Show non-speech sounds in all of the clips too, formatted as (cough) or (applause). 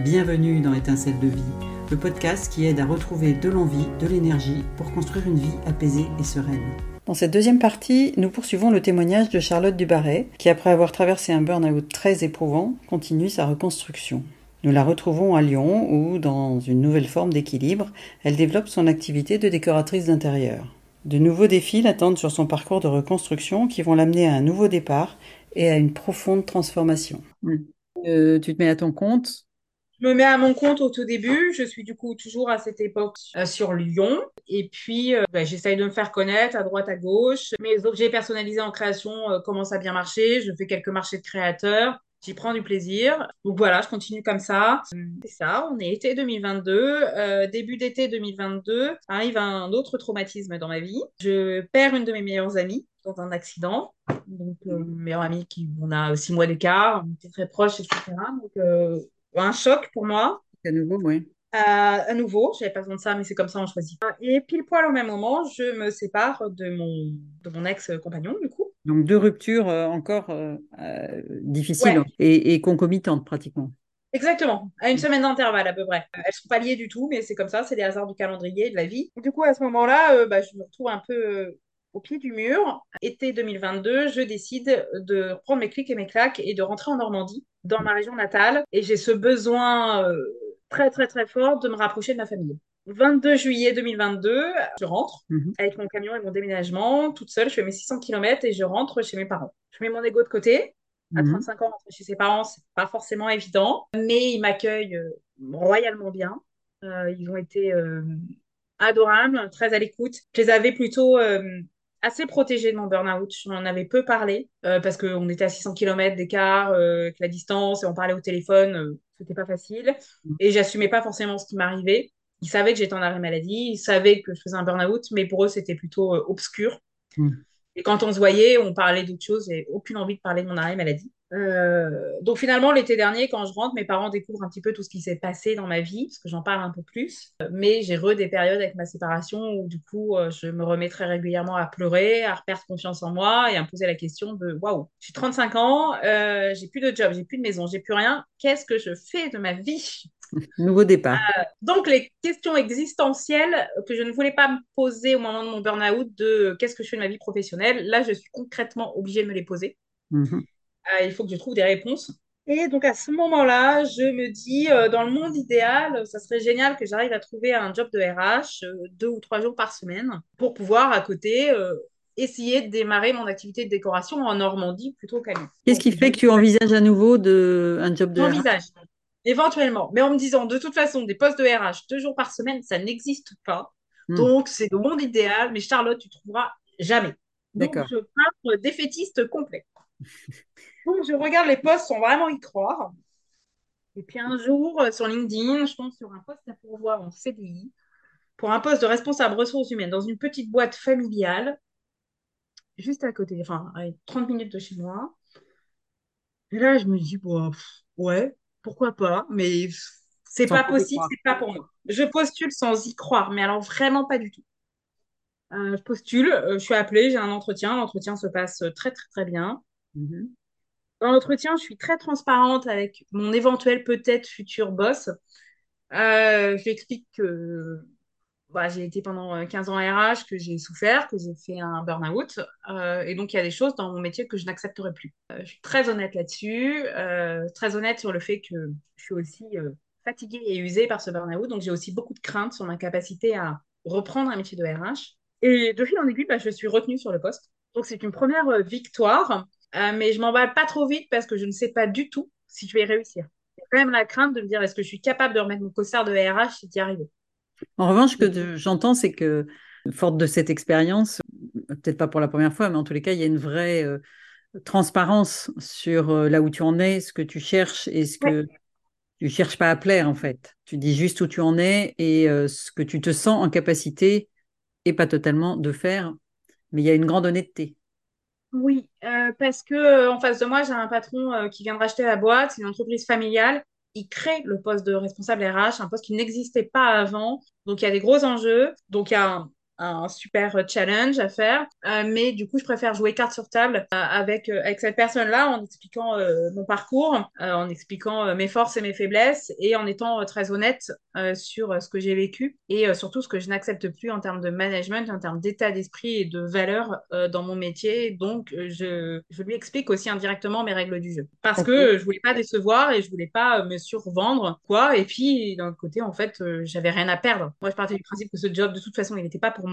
Bienvenue dans Étincelle de vie, le podcast qui aide à retrouver de l'envie, de l'énergie pour construire une vie apaisée et sereine. Dans cette deuxième partie, nous poursuivons le témoignage de Charlotte Dubarret, qui après avoir traversé un burn-out très éprouvant, continue sa reconstruction. Nous la retrouvons à Lyon où, dans une nouvelle forme d'équilibre, elle développe son activité de décoratrice d'intérieur. De nouveaux défis l'attendent sur son parcours de reconstruction qui vont l'amener à un nouveau départ et à une profonde transformation. Euh, tu te mets à ton compte je me mets à mon compte au tout début. Je suis du coup toujours à cette époque euh, sur Lyon. Et puis, euh, bah, j'essaye de me faire connaître à droite, à gauche. Mes objets personnalisés en création commencent à bien marcher. Je fais quelques marchés de créateurs. J'y prends du plaisir. Donc voilà, je continue comme ça. C'est ça, on est été 2022. début d'été 2022, arrive un autre traumatisme dans ma vie. Je perds une de mes meilleures amies dans un accident. Donc, euh, meilleure amie qui, on a six mois d'écart, on était très proches, etc. Donc, un choc pour moi. À nouveau, oui. Euh, à nouveau, j'avais pas besoin de ça, mais c'est comme ça, on choisit. Et pile poil au même moment, je me sépare de mon, de mon ex-compagnon, du coup. Donc deux ruptures euh, encore euh, difficiles et, et, concomitantes pratiquement. Exactement, à une semaine d'intervalle à peu près. Elles sont pas liées du tout, mais c'est comme ça, c'est les hasards du calendrier et de la vie. Du coup, à ce moment-là, bah, je me retrouve un peu au pied du mur. Été 2022, je décide de prendre mes clics et mes claques et de rentrer en Normandie, dans ma région natale. Et j'ai ce besoin euh, très, très, très fort de me rapprocher de ma famille. 22 juillet 2022, je rentre mhm. avec mon camion et mon déménagement, toute seule. Je fais mes 600 km et je rentre chez mes parents. Je mets mon ego de côté. À 35 mhm. ans, rentrer chez ses parents, c'est pas forcément évident, mais ils m'accueillent euh, royalement bien. Euh, ils ont été adorables, très à l'écoute. Je les avais plutôt assez protégée de mon burn-out. J'en avais peu parlé euh, parce qu'on était à 600 km d'écart, euh, que la distance, et on parlait au téléphone, euh, c'était pas facile. Mm. Et j'assumais pas forcément ce qui m'arrivait. Ils savaient que j'étais en arrêt maladie, ils savaient que je faisais un burn-out, mais pour eux, c'était plutôt obscur. Mm. Et quand on se voyait, on parlait d'autre chose. J'ai aucune envie de parler de mon arrêt maladie. Euh, donc finalement, l'été dernier, quand je rentre, mes parents découvrent un petit peu tout ce qui s'est passé dans ma vie, parce que j'en parle un peu plus. Mais j'ai re des périodes avec ma séparation où du coup, euh, je me remets très régulièrement à pleurer, à perdre confiance en moi et à me poser la question de waouh, j'ai 35 ans, euh, j'ai plus de job, j'ai plus de maison, j'ai plus rien. Qu'est-ce que je fais de ma vie? Nouveau départ. donc, les questions existentielles que je ne voulais pas me poser au moment de mon burn-out de qu'est-ce que je fais de ma vie professionnelle, là, je suis concrètement obligée de me les poser. Mhm. Euh, il faut que je trouve des réponses. Et donc à ce moment-là, je me dis, euh, dans le monde idéal, ça serait génial que j'arrive à trouver un job de RH euh, deux ou trois jours par semaine pour pouvoir à côté essayer de démarrer mon activité de décoration en Normandie plutôt qu'à Lyon. Qu'est-ce qui fait que tu envisages à nouveau de, un job de J'envisage, éventuellement. Mais en me disant, de toute façon, des postes de RH deux jours par semaine, ça n'existe pas. Hmm. Donc c'est le monde idéal, mais Charlotte, tu trouveras jamais. Donc je pars défaitiste complet. (laughs) Donc, je regarde les posts sans vraiment y croire. Et puis un jour, euh, sur LinkedIn, je tombe sur un poste à pourvoir en CDI pour un poste de responsable ressources humaines dans une petite boîte familiale, juste à côté, enfin, à 30 minutes de chez moi. Et là, je me dis, ouais, pourquoi pas, mais c'est pas possible, c'est pas pour moi. Je postule sans y croire, mais alors vraiment pas du tout. Euh, je postule, euh, je suis appelée, j'ai un entretien, l'entretien se passe très très très bien. Mhm. Dans l'entretien, je suis très transparente avec mon éventuel peut-être futur boss. Euh, je lui explique que bah, j'ai été pendant 15 ans RH, que j'ai souffert, que j'ai fait un burn-out. Euh, et donc, il y a des choses dans mon métier que je n'accepterai plus. Euh, je suis très honnête là-dessus, très honnête sur le fait que je suis aussi fatiguée et usée par ce burn-out. Donc, j'ai aussi beaucoup de craintes sur ma capacité à reprendre un métier de RH. Et de fil en aiguille, bah, je suis retenue sur le poste. Donc, c'est une première victoire. Euh, mais je m'emballe pas trop vite parce que je ne sais pas du tout si je vais réussir. J'ai quand même la crainte de me dire est-ce que je suis capable de remettre mon costard de RH et d'y arriver? En revanche, ce que j'entends, c'est que, forte de cette expérience, peut-être pas pour la première fois, mais en tous les cas, il y a une vraie euh, transparence sur euh, là où tu en es, ce que tu cherches et ce que tu cherches pas à plaire, en fait. Tu dis juste où tu en es et ce que tu te sens en capacité et pas totalement de faire, mais il y a une grande honnêteté. Oui, euh, parce que euh, en face de moi, j'ai un patron euh, qui vient de racheter la boîte, c'est une entreprise familiale. Il crée le poste de responsable RH, un poste qui n'existait pas avant. Donc, il y a des gros enjeux. Donc, il y a un super challenge à faire. mais du coup, je préfère jouer carte sur table avec, avec cette personne-là en expliquant mon parcours, en expliquant mes forces et mes faiblesses et en étant très honnête sur ce que j'ai vécu et surtout ce que je n'accepte plus en termes de management, en termes d'état d'esprit et de valeur dans mon métier. Donc, je, je, lui explique aussi indirectement mes règles du jeu parce que je voulais pas décevoir et je voulais pas me survendre, quoi. Et puis, d'un côté, en fait, euh, j'avais rien à perdre. Moi, je partais du principe que ce job, de toute façon, il n'était pas pour moi.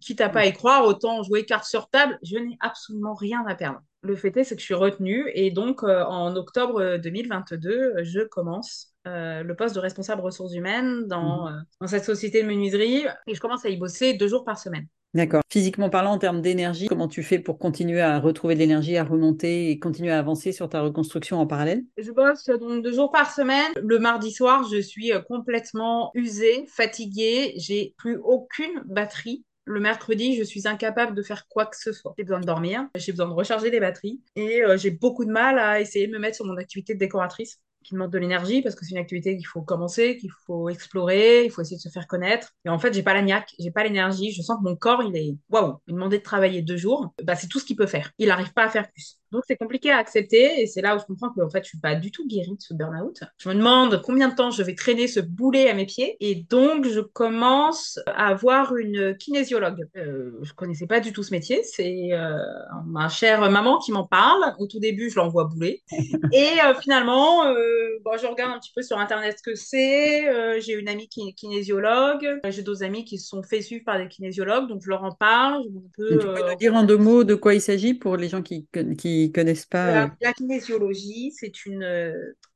Quitte à pas y croire, autant jouer carte sur table, je n'ai absolument rien à perdre. Le fait est, c'est que je suis retenue et donc euh, en octobre 2022, je commence euh, le poste de responsable ressources humaines dans, mhm. dans, cette société de menuiserie et je commence à y bosser deux jours par semaine. D'accord. Physiquement parlant, en termes d'énergie, comment tu fais pour continuer à retrouver de l'énergie, à remonter et continuer à avancer sur ta reconstruction en parallèle? Je bosse donc deux jours par semaine. Le mardi soir, je suis euh, complètement usée, fatiguée. J'ai plus aucune batterie. Le mercredi, je suis incapable de faire quoi que ce soit. J'ai besoin de dormir, j'ai besoin de recharger des batteries et euh, j'ai beaucoup de mal à essayer de me mettre sur mon activité de décoratrice qui demande de l'énergie parce que c'est une activité qu'il faut commencer, qu'il faut explorer, il faut essayer de se faire connaître. Et en fait, j'ai pas la niaque, j'ai pas l'énergie. Je sens que mon corps, il est waouh, il demandait de travailler deux jours. Bah, c'est tout ce qu'il peut faire. Il n'arrive pas à faire plus. Donc c'est compliqué à accepter et c'est là où je comprends que en fait je suis pas du tout guérie de ce burn-out. Je me demande combien de temps je vais traîner ce boulet à mes pieds et donc je commence à avoir une kinésiologue. Euh, je connaissais pas du tout ce métier, c'est euh, ma chère maman qui m'en parle. Au tout début je l'envoie bouler (laughs) et euh, finalement euh, bon, je regarde un petit peu sur internet ce que c'est. J'ai une amie qui est kinésiologue, j'ai d'autres amis qui se sont fait suivre par des kinésiologues donc je leur en parle. tu peux nous dire en deux mots de quoi il s'agit pour les gens qui qui connaissent pas la kinésiologie, c'est une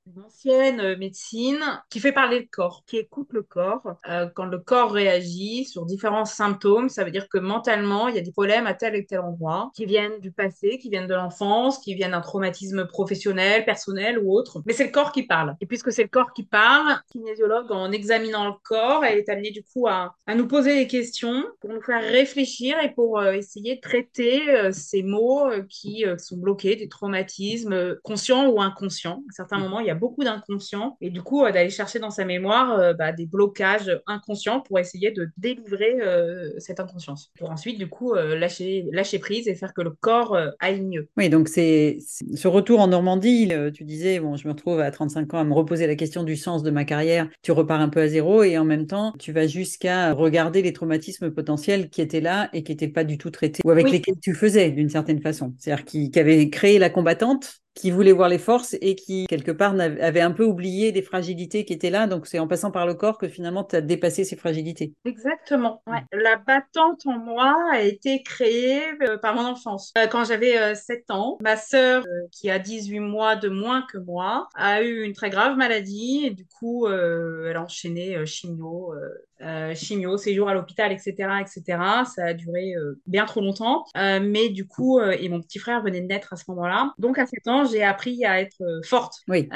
une ancienne euh, médecine qui fait parler le corps, qui écoute le corps. Euh, quand le corps réagit sur différents symptômes, ça veut dire que mentalement, il y a des problèmes à tel et tel endroit qui viennent du passé, qui viennent de l'enfance, qui viennent d'un traumatisme professionnel, personnel ou autre. Mais c'est le corps qui parle. Et puisque c'est le corps qui parle, le kinésiologue, en examinant le corps, elle est amenée du coup à, à nous poser des questions pour nous faire réfléchir et pour euh, essayer de traiter ces mots qui sont bloqués, des traumatismes conscients ou inconscients. À certains moments, il y a beaucoup d'inconscient et du coup euh, d'aller chercher dans sa mémoire euh, bah, des blocages inconscients pour essayer de délivrer euh, cette inconscience pour ensuite du coup lâcher lâcher prise et faire que le corps aille mieux. Oui, donc c'est ce retour en Normandie, tu disais bon, je me retrouve à 35 ans à me reposer la question du sens de ma carrière, tu repars un peu à zéro et en même temps, tu vas jusqu'à regarder les traumatismes potentiels qui étaient là et qui n'étaient pas du tout traités ou avec lesquels tu faisais d'une certaine façon. C'est-à-dire qui, qui avaient créé la combattante qui voulait voir les forces et qui, quelque part, avait un peu oublié des fragilités qui étaient là. Donc, c'est en passant par le corps que finalement, tu as dépassé ces fragilités. Exactement. Ouais. La battante en moi a été créée euh, par mon enfance. Euh, quand j'avais 7 euh, ans, ma sœur, qui a 18 mois de moins que moi, a eu une très grave maladie et du coup, elle a enchaîné chimio, euh, chimio, séjour à l'hôpital, etc., etc. Ça a duré euh, bien trop longtemps. Euh, mais du coup, et mon petit frère venait de naître à ce moment-là. Donc à 7 ans, j'ai appris à être forte. Oui.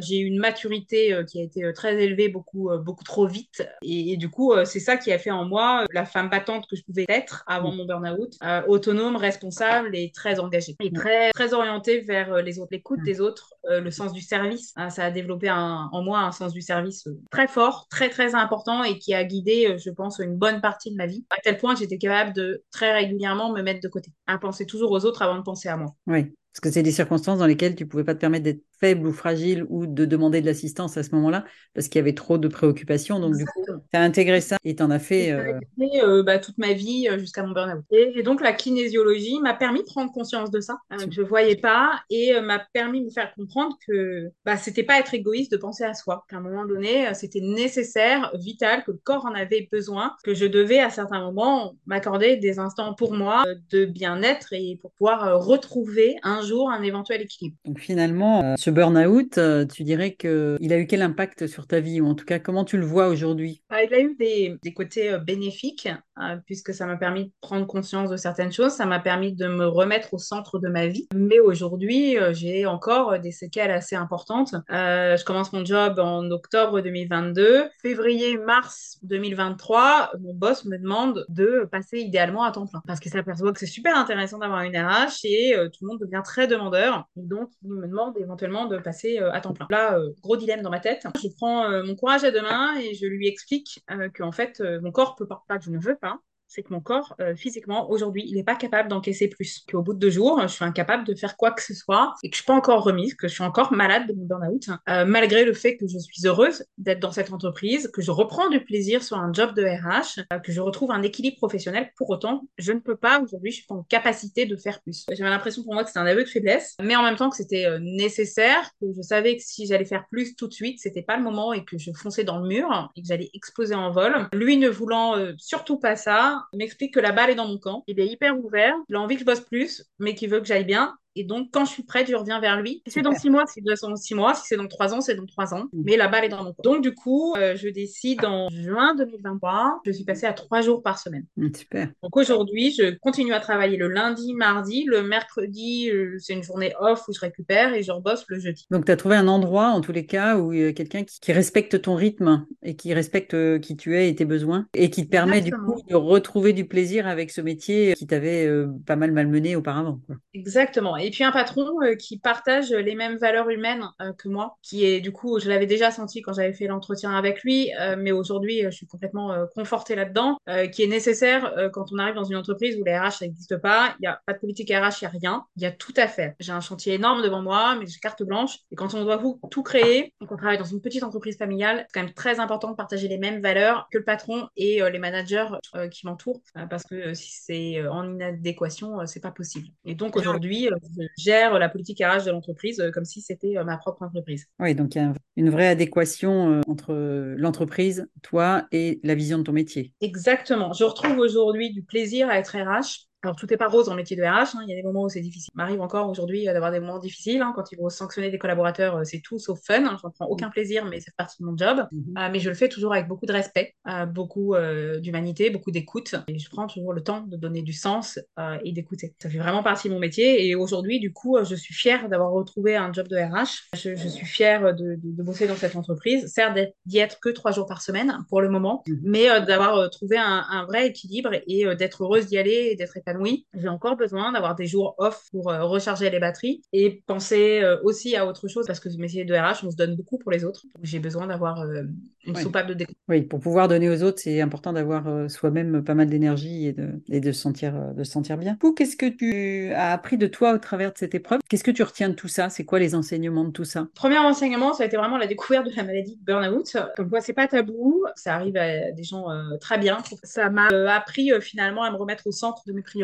j'ai eu une maturité qui a été très élevée, beaucoup, beaucoup trop vite. Et, du coup, c'est ça qui a fait en moi la femme battante que je pouvais être avant mon burn-out, autonome, responsable et très engagée. Et très, très orientée vers les autres, l'écoute des autres, le sens du service. ça a développé en moi un sens du service très fort, très, très important et qui a guidé, euh, je pense, une bonne partie de ma vie, à tel point j'étais capable de très régulièrement me mettre de côté, à penser toujours aux autres avant de penser à moi. Oui, parce que c'est des circonstances dans lesquelles tu pouvais pas te permettre d'être faible ou fragile ou de demander de l'assistance à ce moment-là parce qu'il y avait trop de préoccupations. Donc, du coup, tu as intégré ça et tu en as fait. Euh... euh bah, toute ma vie euh, jusqu'à mon burn-out. Et, donc, la kinésiologie m'a permis de prendre conscience de ça, hein, que je voyais pas et euh, m'a permis de me faire comprendre que bah, c'était pas être égoïste de penser à soi. Qu'à un moment donné, c'était nécessaire, vital, que le corps en avait besoin, que je devais à certains moments m'accorder des instants pour moi de bien-être et pour pouvoir retrouver un jour un éventuel équilibre. Donc, finalement, ce burn-out, euh, tu dirais qu'il a eu quel impact sur ta vie, ou en tout cas, comment tu le vois aujourd'hui? Bah, Il a eu des, côtés euh, bénéfiques, euh, puisque ça m'a permis de prendre conscience de certaines choses, ça m'a permis de me remettre au centre de ma vie. Mais aujourd'hui, j'ai encore des séquelles assez importantes. je commence mon job en octobre 2022. Février, mars 2023, mon boss me demande de passer idéalement à temps plein, parce qu'il s'aperçoit que c'est super intéressant d'avoir une RH et tout le monde devient très demandeur. Donc, il me demande éventuellement de passer euh, à temps plein. Là, euh, gros dilemme dans ma tête. Je prends euh, mon courage à deux mains et je lui explique que en fait, mon corps peut pas, pas que je ne veux pas, c'est que mon corps, euh, physiquement, aujourd'hui, il n'est pas capable d'encaisser plus. Qu'au bout de deux jours, je suis incapable de faire quoi que ce soit et que je suis pas encore remise, que je suis encore malade de mon burn-out, euh, malgré le fait que je suis heureuse d'être dans cette entreprise, que je reprends du plaisir sur un job de RH, euh, que je retrouve un équilibre professionnel. Pour autant, je ne peux pas, aujourd'hui, je suis pas en capacité de faire plus. J'avais l'impression pour moi que c'était un aveu de faiblesse, mais en même temps que c'était nécessaire, que je savais que si j'allais faire plus tout de suite, c'était pas le moment et que je fonçais dans le mur et que j'allais exploser en vol. Lui ne voulant surtout pas ça, m'explique que la balle est dans mon camp. Il est hyper ouvert, il a envie que je bosse plus, mais qu'il veut que j'aille bien. Et donc, quand je suis prête, je reviens vers lui. Si c'est dans six mois, c'est dans six mois. Si c'est dans trois ans, c'est dans trois ans. Mm. Mais la balle est dans mon. Donc, du coup, euh, je décide en juin 2023, je suis passée à trois jours par semaine. Mm, super. Donc, aujourd'hui, je continue à travailler le lundi, mardi. Le mercredi, euh, c'est une journée off où je récupère et je rebosse le jeudi. Donc, tu as trouvé un endroit, en tous les cas, où il y a quelqu'un qui, respecte ton rythme et qui respecte euh, qui tu es et tes besoins et qui te permet, du coup, de retrouver du plaisir avec ce métier qui t'avait pas mal malmené auparavant. Exactement. Et puis un patron euh, qui partage les mêmes valeurs humaines euh, que moi, qui est du coup, je l'avais déjà senti quand j'avais fait l'entretien avec lui, euh, mais aujourd'hui, je suis complètement confortée là-dedans, qui est nécessaire quand on arrive dans une entreprise où les RH n'existe pas, il n'y a pas de politique RH, il n'y a rien, il y a tout à faire. J'ai un chantier énorme devant moi, mais j'ai carte blanche, et quand on doit tout créer, et qu'on travaille dans une petite entreprise familiale, c'est quand même très important de partager les mêmes valeurs que le patron et les managers qui m'entourent, parce que si c'est en inadéquation, c'est pas possible. Et donc aujourd'hui, je gère la politique RH de l'entreprise euh, comme si c'était euh, ma propre entreprise. Oui, donc il y a une vraie adéquation euh, entre l'entreprise, toi et la vision de ton métier. Exactement. Je retrouve aujourd'hui du plaisir à être RH alors, tout n'est pas rose dans le métier de RH. Hein. Il y a des moments où c'est difficile. Il m'arrive encore aujourd'hui euh, d'avoir des moments difficiles. Hein. Quand il faut sanctionner des collaborateurs, euh, c'est tout sauf fun. Hein. Je n'en prends aucun plaisir, mais c'est partie de mon job. Mhm. Euh, mais je le fais toujours avec beaucoup de respect, beaucoup d'humanité, beaucoup d'écoute. Et je prends toujours le temps de donner du sens et d'écouter. Ça fait vraiment partie de mon métier. Et aujourd'hui, du coup, je suis fière d'avoir retrouvé un job de RH. Je, suis fière de, bosser dans cette entreprise. Certes, d'y être que trois jours par semaine pour le moment, mhm. mais d'avoir trouvé un, un, vrai équilibre et d'être heureuse d'y aller et d'être épanouie oui, j'ai encore besoin d'avoir des jours off pour euh, recharger les batteries et penser euh, aussi à autre chose parce que ce métier de RH, on se donne beaucoup pour les autres. J'ai besoin d'avoir euh, une soupape de découverte. Oui, pour pouvoir donner aux autres, c'est important d'avoir soi-même pas mal d'énergie et de, et de, se sentir, de se sentir bien. Qu'est-ce que tu as appris de toi au travers de cette épreuve? Qu'est-ce que tu retiens de tout ça? C'est quoi les enseignements de tout ça? Premier enseignement, ça a été vraiment la découverte de la maladie de burn-out. Comme quoi, c'est pas tabou, ça arrive à des gens très bien. Ça m'a appris finalement à me remettre au centre de mes priorités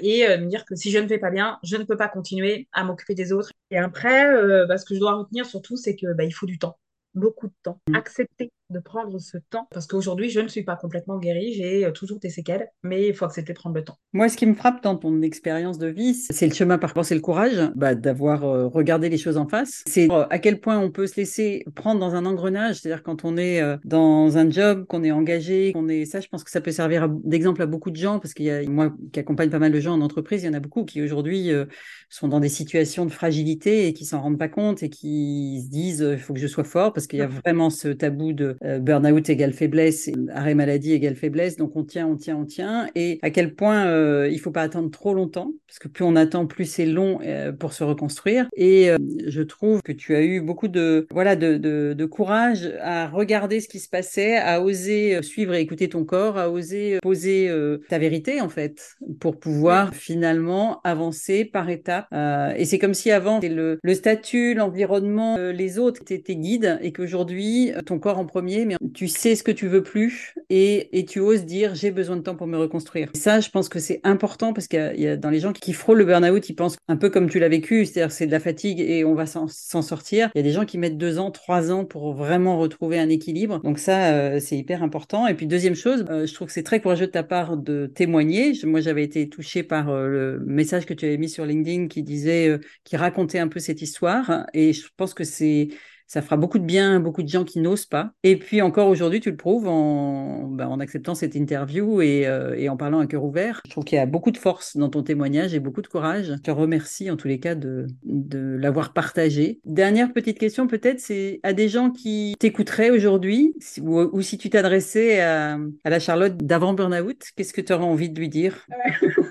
et euh, me dire que si je ne fais pas bien, je ne peux pas continuer à m'occuper des autres. Et après, euh, bah, ce que je dois retenir surtout, c'est qu'il bah, faut du temps beaucoup de temps. Mm. Accepter de prendre ce temps, parce qu'aujourd'hui, je ne suis pas complètement guérie, j'ai euh, toujours des séquelles, mais il faut accepter de prendre le temps. Moi, ce qui me frappe dans ton expérience de vie, c'est le chemin parcouru, c'est le courage bah, d'avoir euh, regardé les choses en face. C'est euh, à quel point on peut se laisser prendre dans un engrenage, c'est-à-dire quand on est dans un job, qu'on est engagé, qu'on est ça, je pense que ça peut servir d'exemple à beaucoup de gens, parce qu'il y a moi qui accompagne pas mal de gens en entreprise, il y en a beaucoup qui aujourd'hui sont dans des situations de fragilité et qui s'en rendent pas compte et qui se disent il faut que je sois fort parce qu'il y a vraiment ce tabou de burn-out égale faiblesse, arrêt maladie égale faiblesse. Donc on tient, on tient, on tient. Et à quel point euh, il faut pas attendre trop longtemps, parce que plus on attend, plus c'est long euh, pour se reconstruire. Et je trouve que tu as eu beaucoup de voilà de, de, de, courage à regarder ce qui se passait, à oser suivre et écouter ton corps, à oser poser ta vérité en fait, pour pouvoir finalement avancer par étapes. et c'est comme si avant le, le statut, l'environnement, les autres étaient tes guides et qu'aujourd'hui, euh, ton corps en premier, mais tu sais ce que tu veux plus et, et tu oses dire j'ai besoin de temps pour me reconstruire. ça, je pense que c'est important parce qu'il y, a dans les gens qui frôlent le burn-out, ils pensent un peu comme tu l'as vécu, c'est-à-dire c'est de la fatigue et on va s'en sortir. Il y a des gens qui mettent deux ans, trois ans pour vraiment retrouver un équilibre. Donc ça, euh, c'est hyper important. Et puis deuxième chose, euh, je trouve que c'est très courageux de ta part de témoigner. moi, j'avais été touchée par le message que tu avais mis sur LinkedIn qui disait, qui racontait un peu cette histoire. Et je pense que c'est ça fera beaucoup de bien à beaucoup de gens qui n'osent pas. Et puis encore aujourd'hui, tu le prouves en, ben, en acceptant cette interview et, euh, et, en parlant à cœur ouvert. Je trouve qu'il y a beaucoup de force dans ton témoignage et beaucoup de courage. Je te remercie en tous les cas de, de l'avoir partagé. Dernière petite question peut-être, c'est à des gens qui t'écouteraient aujourd'hui ou, si tu t'adressais à, à, la Charlotte d'avant Burnout, qu'est-ce que tu aurais envie de lui dire? (laughs)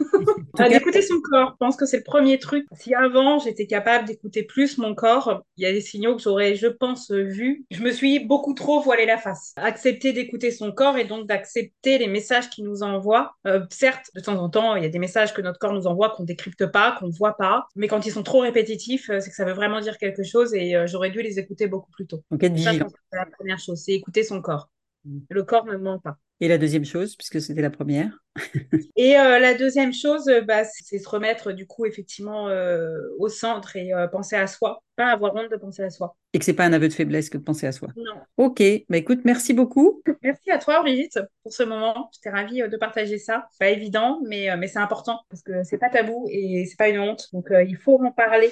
ah, d'écouter son corps. Je pense que c'est le premier truc. Si avant j'étais capable d'écouter plus mon corps, il y a des signaux que j'aurais, je pense, vus. Je me suis beaucoup trop voilé la face. Accepter d'écouter son corps et donc d'accepter les messages qu'il nous envoie. Euh, certes, de temps en temps, il y a des messages que notre corps nous envoie qu'on décrypte pas, qu'on voit pas, mais quand ils sont trop répétitifs, euh, c'est que ça veut vraiment dire quelque chose et euh, j'aurais dû les écouter beaucoup plus tôt. Donc être Ça, c'est la première chose, c'est écouter son corps. Mm. Le corps ne ment pas. Et la deuxième chose, puisque c'était la première (laughs) Et euh, la deuxième chose, euh, bah, c'est se remettre du coup effectivement euh, au centre et penser à soi, pas avoir honte de penser à soi. Et que c'est pas un aveu de faiblesse que de penser à soi. Non. Ok, bah écoute, merci beaucoup. (laughs) Merci à toi Brigitte pour ce moment. J'étais ravie de partager ça. Pas évident, mais, mais c'est important parce que c'est pas tabou et c'est pas une honte. Donc il faut en parler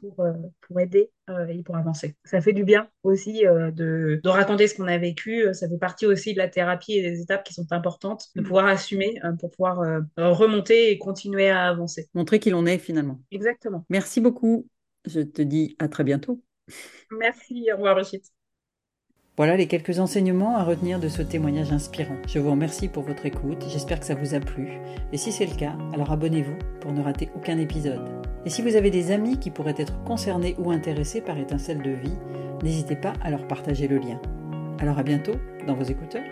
pour, euh, pour aider euh, et pour avancer. Ça fait du bien aussi de, de raconter ce qu'on a vécu. Ça fait partie aussi de la thérapie et des étapes qui sont importantes, de mm. pouvoir assumer, pour pouvoir remonter et continuer à avancer. Montrer qui l'on est finalement. Exactement. Merci beaucoup. Je te dis à très bientôt. Merci. Au revoir, Brigitte. Voilà les quelques enseignements à retenir de ce témoignage inspirant. Je vous remercie pour votre écoute, j'espère que ça vous a plu. Et si c'est le cas, alors abonnez-vous pour ne rater aucun épisode. Et si vous avez des amis qui pourraient être concernés ou intéressés par Étincelle de vie, n'hésitez pas à leur partager le lien. Alors à bientôt dans vos écouteurs.